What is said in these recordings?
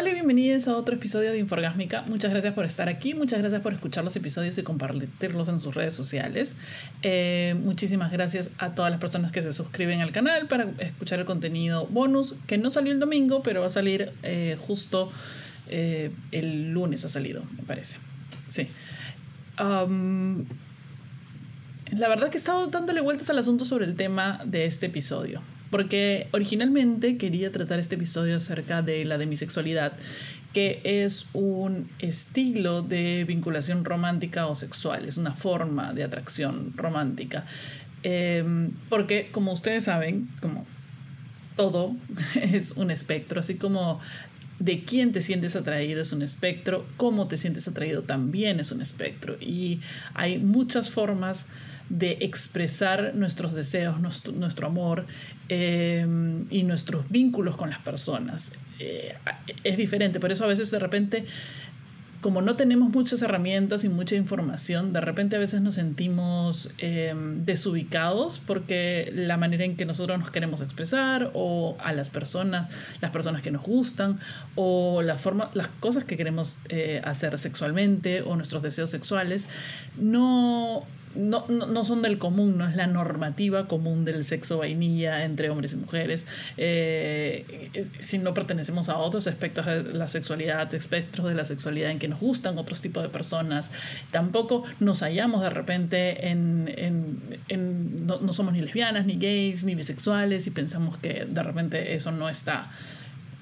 Hola y bienvenidos a otro episodio de Inforgásmica. Muchas gracias por estar aquí, muchas gracias por escuchar los episodios y compartirlos en sus redes sociales. Eh, muchísimas gracias a todas las personas que se suscriben al canal para escuchar el contenido bonus, que no salió el domingo, pero va a salir eh, justo eh, el lunes ha salido, me parece. Sí. Um, la verdad que he estado dándole vueltas al asunto sobre el tema de este episodio porque originalmente quería tratar este episodio acerca de la demisexualidad, que es un estilo de vinculación romántica o sexual, es una forma de atracción romántica. Em, porque como ustedes saben, como todo es un espectro, así como de quién te sientes atraído es un espectro, cómo te sientes atraído también es un espectro. Y hay muchas formas de expresar nuestros deseos, nuestro, amor em, y nuestros vínculos con las personas. Eh, es diferente, por eso a veces de repente como no tenemos muchas herramientas y mucha información, de repente a veces nos sentimos em, desubicados porque la manera en que nosotros nos queremos expresar o a las personas, las personas que nos gustan o la forma, las cosas que queremos eh, hacer sexualmente o nuestros deseos sexuales no no, no, son del común, no es la normativa común del sexo vainilla entre hombres y mujeres, eh, si no pertenecemos a otros aspectos de la sexualidad, espectros de la sexualidad en que nos gustan otros tipos de personas, tampoco nos hallamos de repente en, en, en no, no somos ni lesbianas, ni gays, ni bisexuales y pensamos que de repente eso no está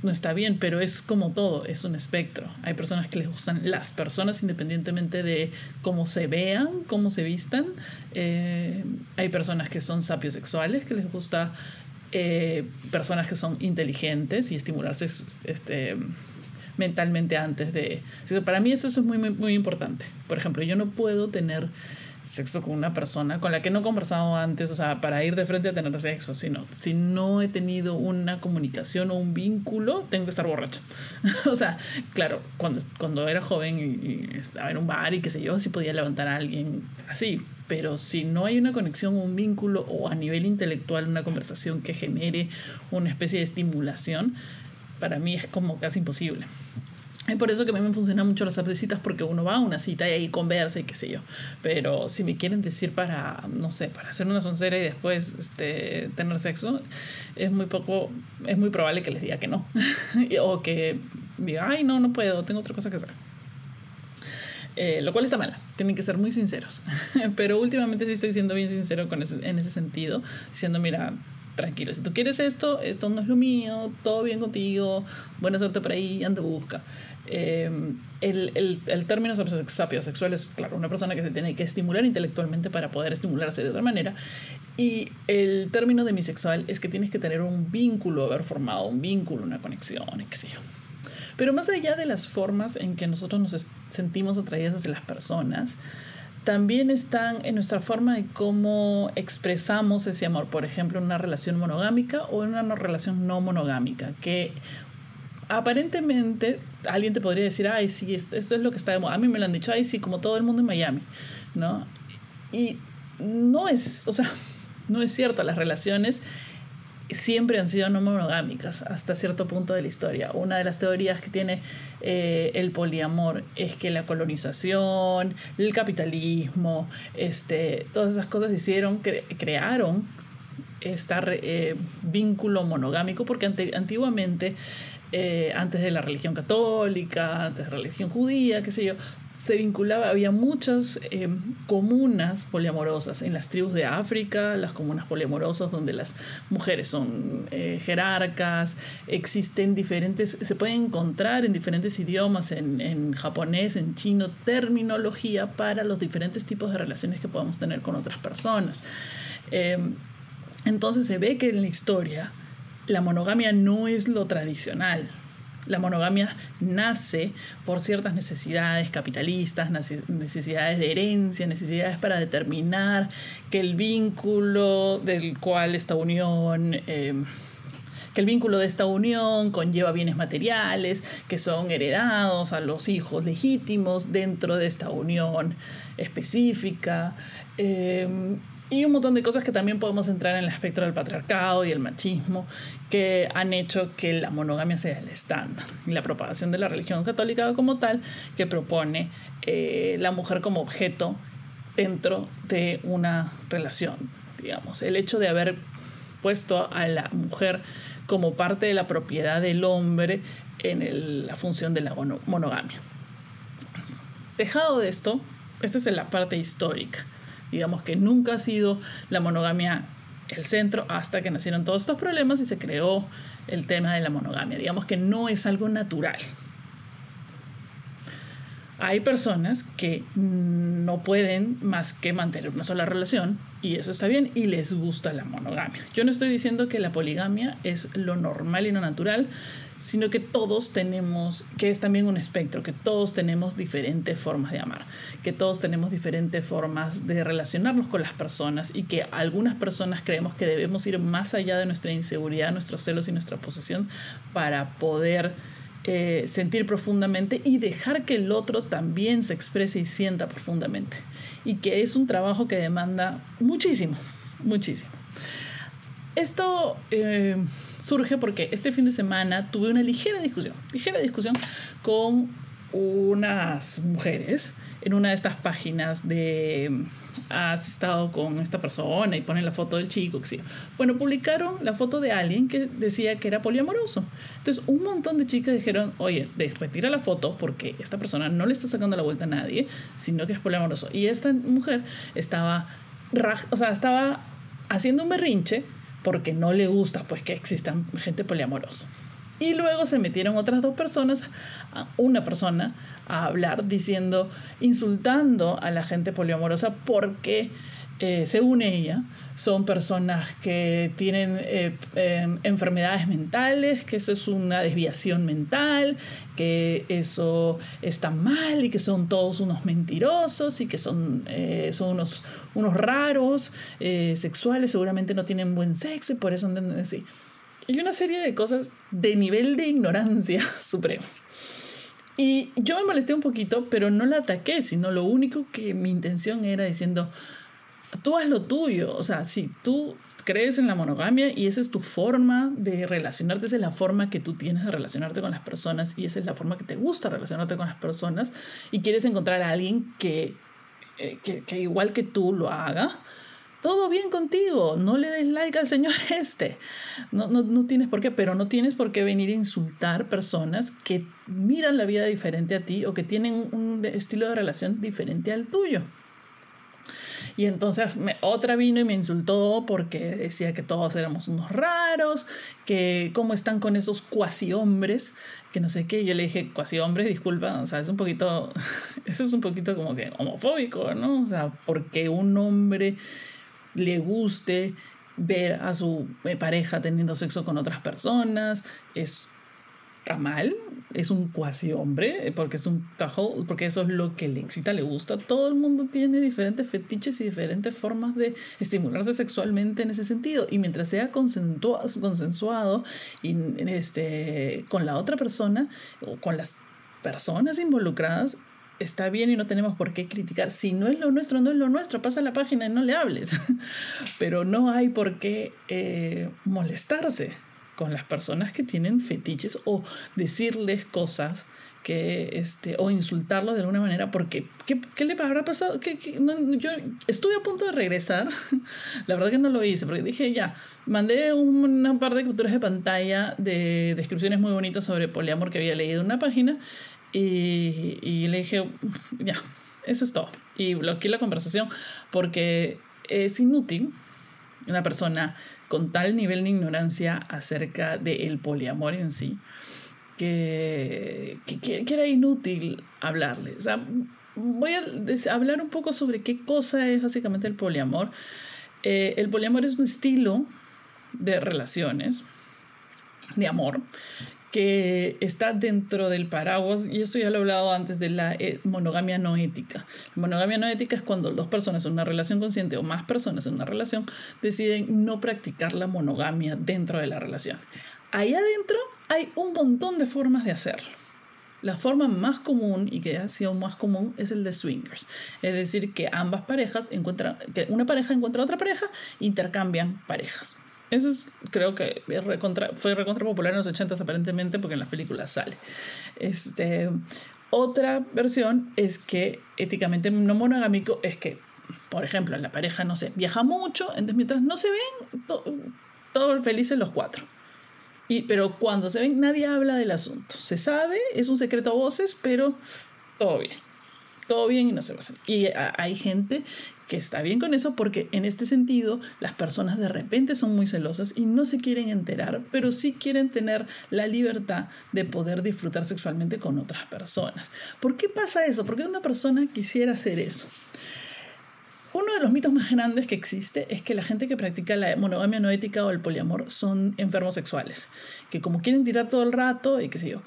no está bien, pero es como todo, es un espectro. Hay personas que les gustan las personas independientemente de cómo se vean, cómo se vistan. Eh, hay personas que son sapiosexuales, que les gusta eh, personas que son inteligentes y estimularse este, mentalmente antes de... Para mí eso, es muy, muy importante. Por ejemplo, yo no puedo tener sexo con una persona con la que no he conversado antes, o sea, para ir de frente a tener sexo, sino si no he tenido una comunicación o un vínculo, tengo que estar borracha. o sea, claro, cuando, cuando era joven y, estaba en un bar y qué sé yo, sí podía levantar a alguien así, pero si no hay una conexión o un vínculo o a nivel intelectual una conversación que genere una especie de estimulación, para mí es como casi imposible. Es por eso que a mí me funcionan mucho las apps de citas porque uno va a una cita y ahí conversa y qué sé yo. Pero si me quieren decir para, no sé, para hacer una soncera y después este, tener sexo, es muy poco, es muy probable que les diga que no. o que diga, ay, no, no puedo, tengo otra cosa que hacer. Eh, lo cual está mal, tienen que ser muy sinceros. Pero últimamente sí estoy siendo bien sincero con en ese sentido, diciendo, mira, tranquilo, si tú quieres esto, esto no es lo mío, todo bien contigo, buena suerte por ahí, anda busca. Eh, el, el, el, término sapiosexual es, claro, una persona que se tiene que estimular intelectualmente para poder estimularse de otra manera. Y el término demisexual es que tienes que tener un vínculo, haber formado un vínculo, una conexión, qué sé yo. Pero más allá de las formas en que nosotros nos sentimos atraídas hacia las personas, también están en nuestra forma de cómo expresamos ese amor, por ejemplo, en una relación monogámica o en una relación no monogámica, que aparentemente alguien te podría decir, ay, sí, esto, es lo que está de moda. A mí me lo han dicho, ay, sí, como todo el mundo en Miami, ¿no? Y no es, o sea, no es cierto, las relaciones siempre han sido no monogámicas hasta cierto punto de la historia. Una de las teorías que tiene eh, el poliamor es que la colonización, el capitalismo, este, todas esas cosas hicieron, crearon este vínculo monogámico porque antiguamente, eh, antes de la religión católica, antes de la religión judía, qué sé yo, se vinculaba, había muchas eh, comunas poliamorosas en las tribus de África, las comunas poliamorosas donde las mujeres son eh, jerarcas, existen diferentes, se pueden encontrar en diferentes idiomas, en, japonés, en chino, terminología para los diferentes tipos de relaciones que podemos tener con otras personas. Em, entonces se ve que en la historia la monogamia no es lo tradicional, la monogamia nace por ciertas necesidades capitalistas, necesidades de herencia, necesidades para determinar que el vínculo del cual esta unión... Eh, que el vínculo de esta unión conlleva bienes materiales que son heredados a los hijos legítimos dentro de esta unión específica. Eh, y un montón de cosas que también podemos entrar en el espectro del patriarcado y el machismo que han hecho que la monogamia sea el estándar y la propagación de la religión católica como tal que propone eh, la mujer como objeto dentro de una relación digamos. El hecho de haber puesto a la mujer como parte de la propiedad del hombre en la función de la monogamia. Dejado de esto esta es la parte histórica Digamos que nunca ha sido la monogamia el centro hasta que nacieron todos estos problemas y se creó el tema de la monogamia. Digamos que no es algo natural. Hay personas que no pueden más que mantener una sola relación y eso está bien y les gusta la monogamia. Yo no estoy diciendo que la poligamia es lo normal y lo natural, sino que todos tenemos, que es también un espectro, que todos tenemos diferentes formas de amar, que todos tenemos diferentes formas de relacionarnos con las personas y que algunas personas creemos que debemos ir más allá de nuestra inseguridad, nuestros celos y nuestra posesión para poder eh, sentir profundamente y dejar que el otro también se exprese y sienta profundamente. Y que es un trabajo que demanda muchísimo, muchísimo. Esto eh, surge porque este fin de semana tuve una ligera discusión, ligera discusión con unas mujeres en una de estas páginas de has estado con esta persona y ponen la foto del chico, que sí. Bueno, publicaron la foto de alguien que decía que era poliamoroso. Entonces, un montón de chicas dijeron, oye, retira la foto porque esta persona no le está sacando la vuelta a nadie, sino que es poliamoroso. Y esta mujer estaba, o sea, estaba haciendo un berrinche porque no le gusta pues que existan gente poliamorosa. Y luego se metieron otras dos personas, una persona, a hablar diciendo, insultando a la gente poliamorosa porque, eh, según ella, son personas que tienen eh, em, enfermedades mentales, que eso es una desviación mental, que eso está mal y que son todos unos mentirosos y que son, eh, son unos, unos raros eh, sexuales, seguramente no tienen buen sexo y por eso andan así. Y una serie de cosas de nivel de ignorancia supremo. Y yo me molesté un poquito, pero no la ataqué, sino lo único que mi intención era diciendo, tú haz lo tuyo. O sea, si tú crees en la monogamia y esa es tu forma de relacionarte, esa es la forma que tú tienes de relacionarte con las personas y esa es la forma que te gusta relacionarte con las personas y quieres encontrar a alguien que, eh, que, igual que tú lo haga, todo bien contigo, no le des like al señor este. No, no, no, tienes por qué, pero no tienes por qué venir a insultar personas que miran la vida diferente a ti o que tienen un estilo de relación diferente al tuyo. Y entonces otra vino y me insultó porque decía que todos éramos unos raros, que cómo están con esos cuasi hombres, que no sé qué. Yo le dije, cuasi hombres, disculpa, o sea, es un poquito, eso es un poquito como que homofóbico, ¿no? O sea, porque un hombre le guste ver a su eh, pareja teniendo sexo con otras personas, es está mal, es un cuasi hombre, eh, porque es un tajo, porque eso es lo que le excita, le gusta. Todo el mundo tiene diferentes fetiches y diferentes formas de estimularse sexualmente en ese sentido. Y mientras sea consensuado y, este, con la otra persona o con las personas involucradas, está bien y no tenemos por qué criticar. Si no es lo nuestro, no es lo nuestro, pasa la página y no le hables. Pero no hay por qué eh, molestarse con las personas que tienen fetiches o decirles cosas que este o insultarlos de alguna manera porque ¿qué, qué le habrá pasado? que yo estuve a punto de regresar la verdad que no lo hice porque dije ya mandé una par de capturas de pantalla de descripciones muy bonitas sobre poliamor que había leído en una página y, le dije ya eso es todo y bloqueé la conversación porque es inútil una persona con tal nivel de ignorancia acerca del poliamor en sí, que, que, era inútil hablarle. O sea, voy a hablar un poco sobre qué cosa es básicamente el poliamor. Eh, el poliamor es un estilo de relaciones, de amor, que está dentro del paraguas, y esto ya lo he hablado antes de la eh, monogamia no ética. La monogamia no ética es cuando dos personas en una relación consciente o más personas en una relación deciden no practicar la monogamia dentro de la relación. Ahí adentro hay un montón de formas de hacerlo. la forma más común y que ha sido más común es el de swingers. Es decir, que ambas parejas encuentran, que una pareja encuentra a otra pareja intercambian parejas. Eso es, creo que fue recontra popular en los 80 aparentemente porque en las películas sale. Este, otra versión es que éticamente no monogámico es que, por ejemplo, la pareja, no sé, viaja mucho, entonces mientras no se ven, todos felices los cuatro. Y, pero cuando se ven, nadie habla del asunto. Se sabe, es un secreto a voces, pero todo bien. Todo bien y no se va a hacer. Y hay gente que está bien con eso porque en este sentido las personas de repente son muy celosas y no se quieren enterar, pero sí quieren tener la libertad de poder disfrutar sexualmente con otras personas. ¿Por qué pasa eso? ¿Por qué una persona quisiera hacer eso? Uno de los mitos más grandes que existe es que la gente que practica la monogamia no ética o el poliamor son enfermos sexuales, que como quieren tirar todo el rato y qué sé yo.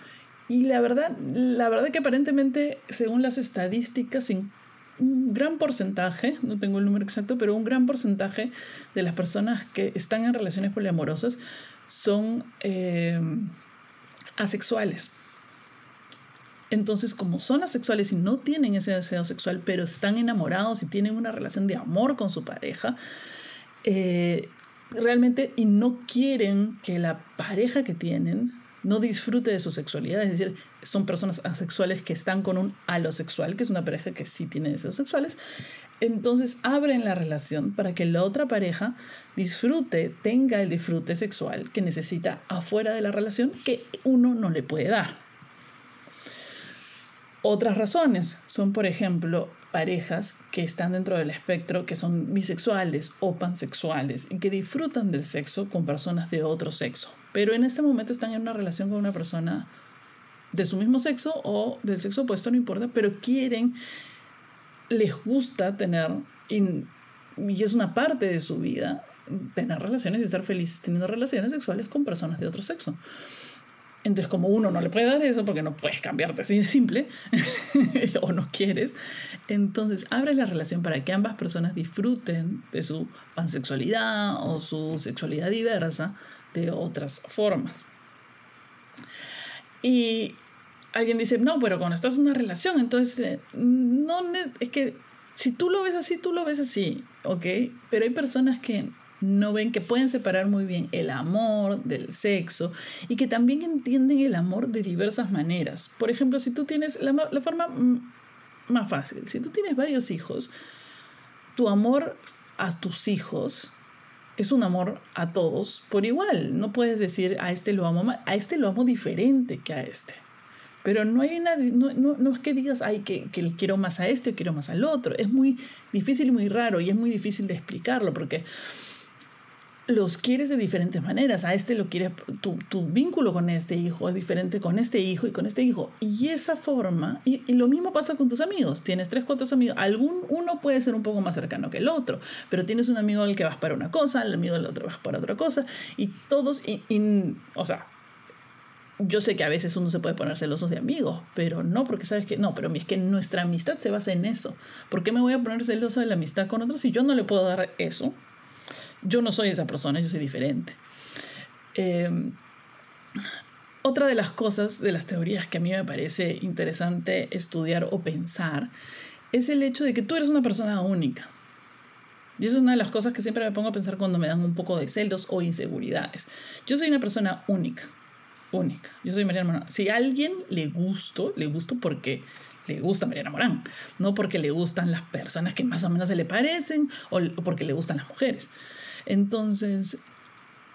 Y la verdad, la verdad que aparentemente, según las estadísticas, un gran porcentaje, no tengo el número exacto, pero un gran porcentaje de las personas que están en relaciones poliamorosas son eh, asexuales. Entonces, como son asexuales y no tienen ese deseo sexual, pero están enamorados y tienen una relación de amor con su pareja, eh, realmente y no quieren que la pareja que tienen no disfrute de su sexualidad, es decir, son personas asexuales que están con un alosexual, que es una pareja que sí tiene deseos sexuales, entonces abren la relación para que la otra pareja disfrute, tenga el disfrute sexual que necesita afuera de la relación que uno no le puede dar. Otras razones son, por ejemplo, parejas que están dentro del espectro, que son bisexuales o pansexuales y que disfrutan del sexo con personas de otro sexo, pero en este momento están en una relación con una persona de su mismo sexo o del sexo opuesto, no importa, pero quieren, les gusta tener, y, es una parte de su vida, tener relaciones y ser felices teniendo relaciones sexuales con personas de otro sexo. Entonces, como uno no le puede dar eso porque no puedes cambiarte así de simple o no quieres, entonces abre la relación para que ambas personas disfruten de su pansexualidad o su sexualidad diversa de otras formas. Y alguien dice, no, pero cuando estás en una relación, entonces, eh, no, es que si tú lo ves así, tú lo ves así, ¿ok? Pero hay personas que no ven que pueden separar muy bien el amor del sexo y que también entienden el amor de diversas maneras. Por ejemplo, si tú tienes la, la forma más fácil, si tú tienes varios hijos, tu amor a tus hijos es un amor a todos por igual. No puedes decir a este lo amo a este lo amo diferente que a este. Pero no hay una, no, no, es que digas, ay, que, que quiero más a este o quiero más al otro. Es muy difícil y muy raro y es muy difícil de explicarlo porque los quieres de diferentes maneras. A este lo quieres, tu, tu, vínculo con este hijo es diferente con este hijo y con este hijo. Y esa forma, y, lo mismo pasa con tus amigos. Tienes tres, cuatro amigos. Algún uno puede ser un poco más cercano que el otro, pero tienes un amigo al que vas para una cosa, el amigo del otro vas para otra cosa. Y todos, y, o sea, yo sé que a veces uno se puede poner celosos de amigos, pero no, porque sabes que no, pero es que nuestra amistad se basa en eso. ¿Por qué me voy a poner celoso de la amistad con otros si yo no le puedo dar eso? Yo no soy esa persona, yo soy diferente. Em, otra de las cosas, de las teorías que a mí me parece interesante estudiar o pensar, es el hecho de que tú eres una persona única. Y eso es una de las cosas que siempre me pongo a pensar cuando me dan un poco de celos o inseguridades. Yo soy una persona única, única. Yo soy Mariana Morán. Si a alguien le gusto, le gusto porque le gusta Mariana Morán, no porque le gustan las personas que más o menos se le parecen o porque le gustan las mujeres. Entonces,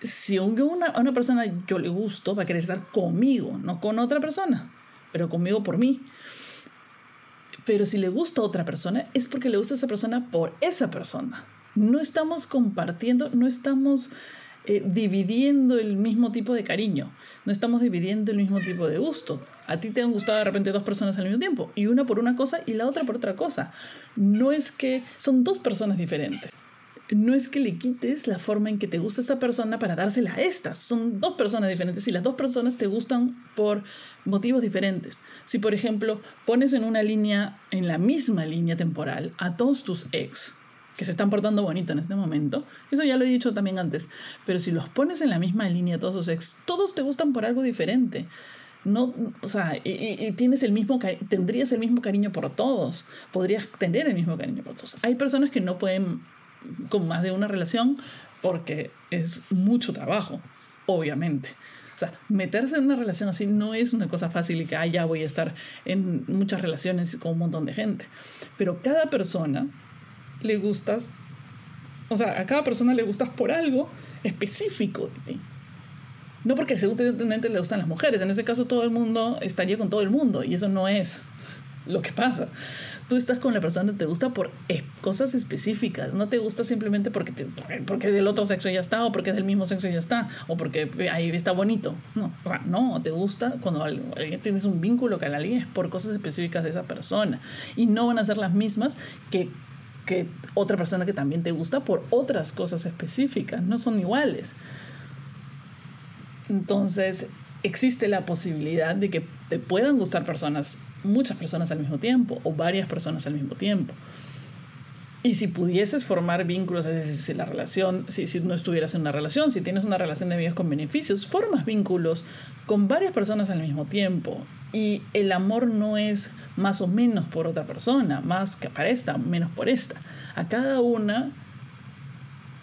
si a una, una persona yo le gusto, va a querer estar conmigo, no con otra persona, pero conmigo por mí. Pero si le gusta a otra persona, es porque le gusta a esa persona por esa persona. No estamos compartiendo, no estamos eh, dividiendo el mismo tipo de cariño, no estamos dividiendo el mismo tipo de gusto. A ti te han gustado de repente dos personas al mismo tiempo, y una por una cosa y la otra por otra cosa. No es que son dos personas diferentes no es que le quites la forma en que te gusta esta persona para dársela a esta. Son dos personas diferentes y las dos personas te gustan por motivos diferentes. Si, por ejemplo, pones en una línea, en la misma línea temporal, a todos tus ex, que se están portando bonito en este momento, eso ya lo he dicho también antes, pero si los pones en la misma línea, todos tus ex, todos te gustan por algo diferente. no, o sea, y, tienes el mismo, tendrías el mismo cariño por todos, podrías tener el mismo cariño por todos. Hay personas que no pueden con más de una relación porque es mucho trabajo, obviamente. O sea, meterse en una relación así no es una cosa fácil y que ah, ya voy a estar en muchas relaciones con un montón de gente. Pero cada persona le gustas, o sea, a cada persona le gustas por algo específico de ti. No porque seguramente le gustan las mujeres, en ese caso todo el mundo estaría con todo el mundo y eso no es lo que pasa. Tú estás con la persona que te gusta por cosas específicas, no te gusta simplemente porque, te, porque del otro sexo ya está, o porque del mismo sexo ya está, o porque ahí está bonito. No, o sea, no, te gusta cuando tienes un vínculo con alguien es por cosas específicas de esa persona. Y no van a ser las mismas que que otra persona que también te gusta por otras cosas específicas, no son iguales. Entonces, existe la posibilidad de que te puedan gustar personas, muchas personas al mismo tiempo o varias personas al mismo tiempo. Y si pudieses formar vínculos, es decir, si la relación, si, si no estuvieras en una relación, si tienes una relación de amigos con beneficios, formas vínculos con varias personas al mismo tiempo. Y el amor no es más o menos por otra persona, más que para esta, menos por esta. A cada una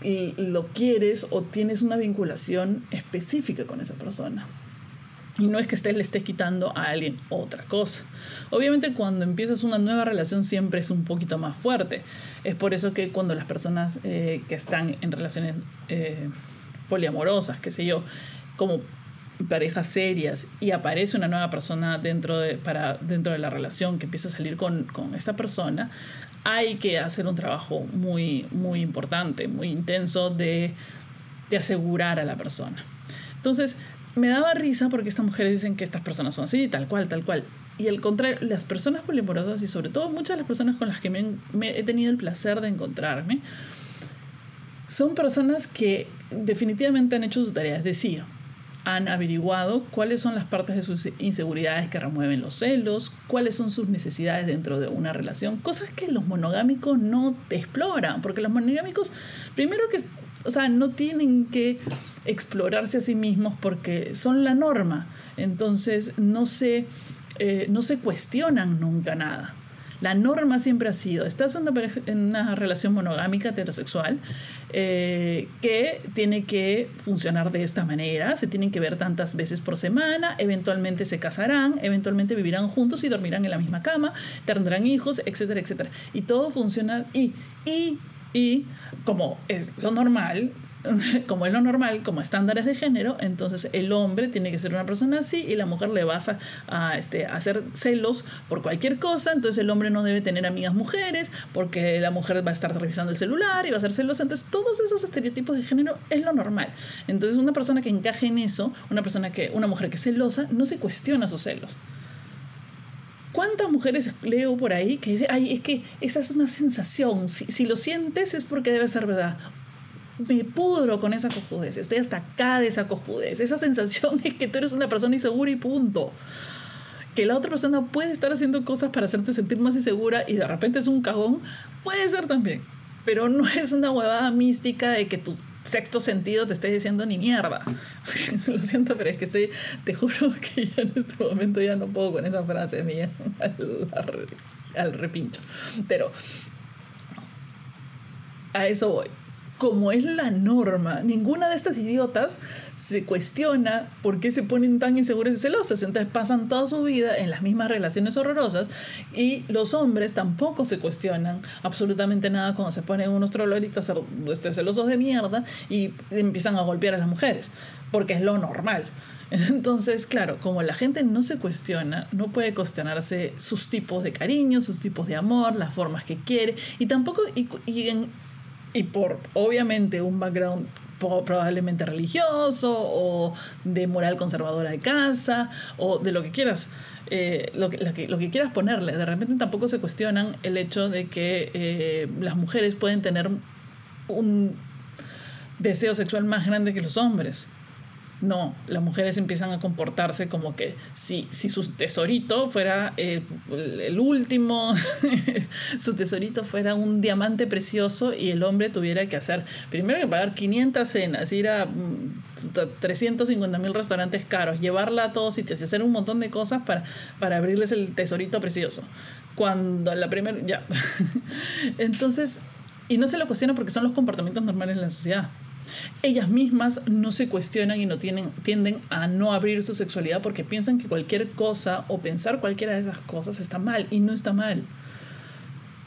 lo quieres o tienes una vinculación específica con esa persona. Y no es que estés, le estés quitando a alguien otra cosa. Obviamente cuando empiezas una nueva relación siempre es un poquito más fuerte. Es por eso que cuando las personas eh, que están en relaciones eh, poliamorosas, qué sé yo, como parejas serias y aparece una nueva persona dentro de, para, dentro de la relación que empieza a salir con, con esta persona, hay que hacer un trabajo muy, muy importante, muy intenso de, de asegurar a la persona. Entonces, me daba risa porque estas mujeres dicen que estas personas son así, tal cual, tal cual. Y al contrario, las personas polimorosas y sobre todo muchas de las personas con las que me, he tenido el placer de encontrarme, son personas que definitivamente han hecho su tarea. Es decir, han averiguado cuáles son las partes de sus inseguridades que remueven los celos, cuáles son sus necesidades dentro de una relación, cosas que los monogámicos no exploran, porque los monogámicos, primero que, o sea, no tienen que explorarse a sí mismos porque son la norma, entonces no se, eh, no se cuestionan nunca nada. La norma siempre ha sido, estás en una, relación monogámica heterosexual eh, que tiene que funcionar de esta manera, se tienen que ver tantas veces por semana, eventualmente se casarán, eventualmente vivirán juntos y dormirán en la misma cama, tendrán hijos, etcétera, etcétera. Y todo funciona y, y, y como es lo normal, como es lo normal, como estándares de género, entonces el hombre tiene que ser una persona así y la mujer le vas a, este, hacer celos por cualquier cosa, entonces el hombre no debe tener amigas mujeres porque la mujer va a estar revisando el celular y va a ser celosa, entonces todos esos estereotipos de género es lo normal. Entonces una persona que encaje en eso, una persona que, una mujer que es celosa, no se cuestiona sus celos. ¿Cuántas mujeres leo por ahí que dicen, ay, es que esa es una sensación, si, si, lo sientes es porque debe ser verdad? Me pudro con esa cojudez, estoy hasta acá de esa cojudez, esa sensación de que tú eres una persona insegura y punto. Que la otra persona puede estar haciendo cosas para hacerte sentir más insegura y de repente es un cagón, puede ser también. Pero no es una huevada mística de que tu sexto sentido te esté diciendo ni mierda. Lo siento, pero es que estoy, te juro que ya en este momento ya no puedo con esa frase mía al, al repincho. Pero a eso voy como es la norma, ninguna de estas idiotas se cuestiona por qué se ponen tan inseguras y celosas. Entonces pasan toda su vida en las mismas relaciones horrorosas y los hombres tampoco se cuestionan absolutamente nada cuando se ponen unos troloritas este, celosos de mierda y empiezan a golpear a las mujeres, porque es lo normal. Entonces, claro, como la gente no se cuestiona, no puede cuestionarse sus tipos de cariño, sus tipos de amor, las formas que quiere, y tampoco, y por obviamente un background probablemente religioso o de moral conservadora de casa o de lo que quieras, eh, lo, que, lo, que, quieras ponerle. De repente tampoco se cuestionan el hecho de que eh, las mujeres pueden tener un deseo sexual más grande que los hombres. No, las mujeres empiezan a comportarse como que si, si su tesorito fuera el, el último, su tesorito fuera un diamante precioso y el hombre tuviera que hacer, primero que pagar 500 cenas, ir a 350 mm, mil restaurantes caros, llevarla a todos sitios y hacer un montón de cosas para, para abrirles el tesorito precioso. Cuando la primera, ya. Entonces, y no se lo cuestiona porque son los comportamientos normales en la sociedad. Ellas mismas no se cuestionan y no tienen, tienden a no abrir su sexualidad porque piensan que cualquier cosa o pensar cualquiera de esas cosas está mal y no está mal.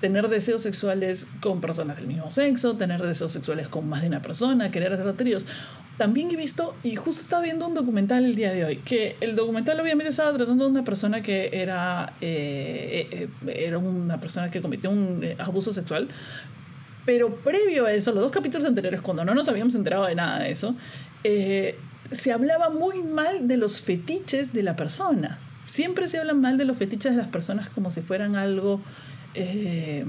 Tener deseos sexuales con personas del mismo sexo, tener deseos sexuales con más de una persona, querer hacer tríos. También he visto, y justo estaba viendo un documental el día de hoy, que el documental obviamente estaba tratando de una persona que era, eh, eh, eh, era una persona que cometió un abuso sexual, pero previo a eso, los dos capítulos anteriores, cuando no nos habíamos enterado de nada de eso, eh, se hablaba muy mal de los fetiches de la persona. Siempre se habla mal de los fetiches de las personas como si fueran algo... Eh,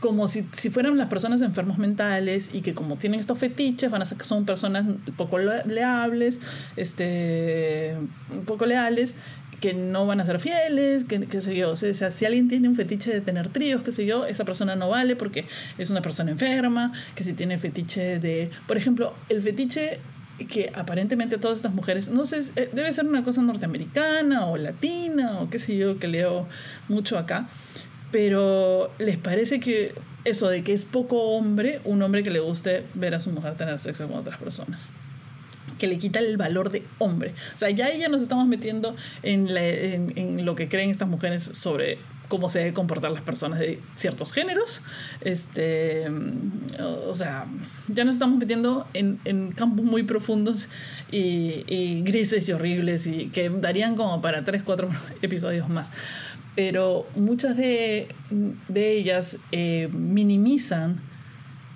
como si, si, fueran las personas enfermos mentales y que como tienen estos fetiches van a ser que son personas poco leables, este, poco leales que no van a ser fieles, que, qué sé yo, o sea, si alguien tiene un fetiche de tener tríos, qué sé yo, esa persona no vale porque es una persona enferma, que si tiene fetiche de, por ejemplo, el fetiche que aparentemente todas estas mujeres, no sé, eh, debe ser una cosa norteamericana o latina o qué sé yo, que leo mucho acá, pero les parece que eso de que es poco hombre, un hombre que le guste ver a su mujer tener sexo con otras personas que le quita el valor de hombre. O sea, ya ya nos estamos metiendo en, lo que creen estas mujeres sobre cómo se deben comportar las personas de ciertos géneros. Este, o sea, ya nos estamos metiendo en, campos muy profundos y, grises y horribles y que darían como para tres, cuatro episodios más. Pero muchas de, de ellas eh, minimizan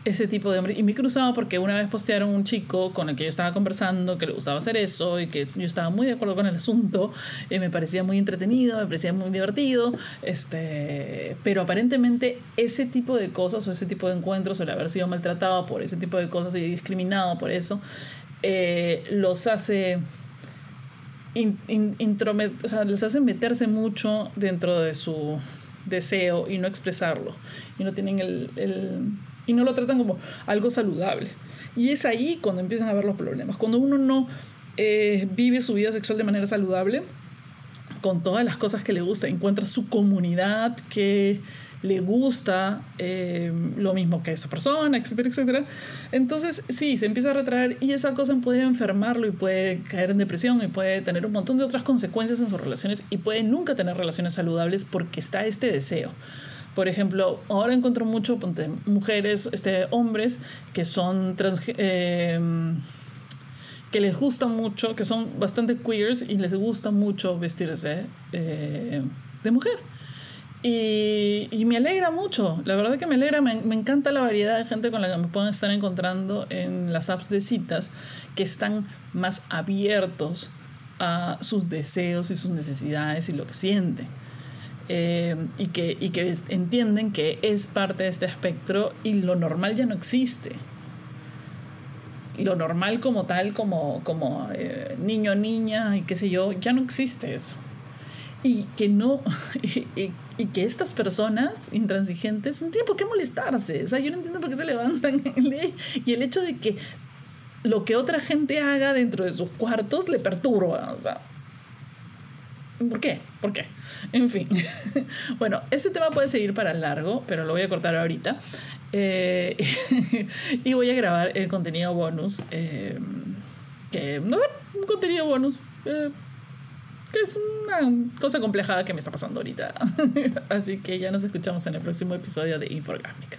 ese tipo de hombre. Y me he cruzado porque una vez postearon un chico con el que yo estaba conversando que le gustaba hacer eso y que yo estaba muy de acuerdo con el asunto. Y me parecía muy entretenido, me parecía muy divertido. Este, pero aparentemente ese tipo de cosas o ese tipo de encuentros o el haber sido maltratado por ese tipo de cosas y discriminado por eso, eh, los hace... o sea, les hace meterse mucho dentro de su deseo y no expresarlo. Y no tienen el y no lo tratan como algo saludable. Y es ahí cuando empiezan a ver los problemas. Cuando uno no eh, vive su vida sexual de manera saludable, con todas las cosas que le gusta, encuentra su comunidad que le gusta eh, lo mismo que esa persona, etcétera, etcétera. Entonces, sí, se empieza a retraer y esa cosa puede enfermarlo y puede caer en depresión y puede tener un montón de otras consecuencias en sus relaciones y puede nunca tener relaciones saludables porque está este deseo. Por ejemplo, ahora encuentro mucho mujeres, este, hombres que son trans, eh, que les gusta mucho, que son bastante queers y les gusta mucho vestirse eh, de mujer. Y, me alegra mucho, la verdad que me alegra, me, me, encanta la variedad de gente con la que me pueden estar encontrando en las apps de citas que están más abiertos a sus deseos y sus necesidades y lo que sienten. Eh, y, que, y que entienden que es parte de este espectro y lo normal ya no existe. Lo normal como tal, como, como eh, niño, niña y qué sé yo, ya no existe eso. Y que no, y, que estas personas intransigentes no tienen por qué molestarse. O sea, yo no entiendo por qué se levantan y el hecho de que lo que otra gente haga dentro de sus cuartos le perturba. O sea, ¿Por qué? ¿Por qué? En fin. bueno, ese tema puede seguir para largo, pero lo voy a cortar ahorita. Eh, y voy a grabar el contenido bonus. Eh, que, no un contenido bonus. Eh, que es una cosa compleja que me está pasando ahorita. Así que ya nos escuchamos en el próximo episodio de Inforgámica.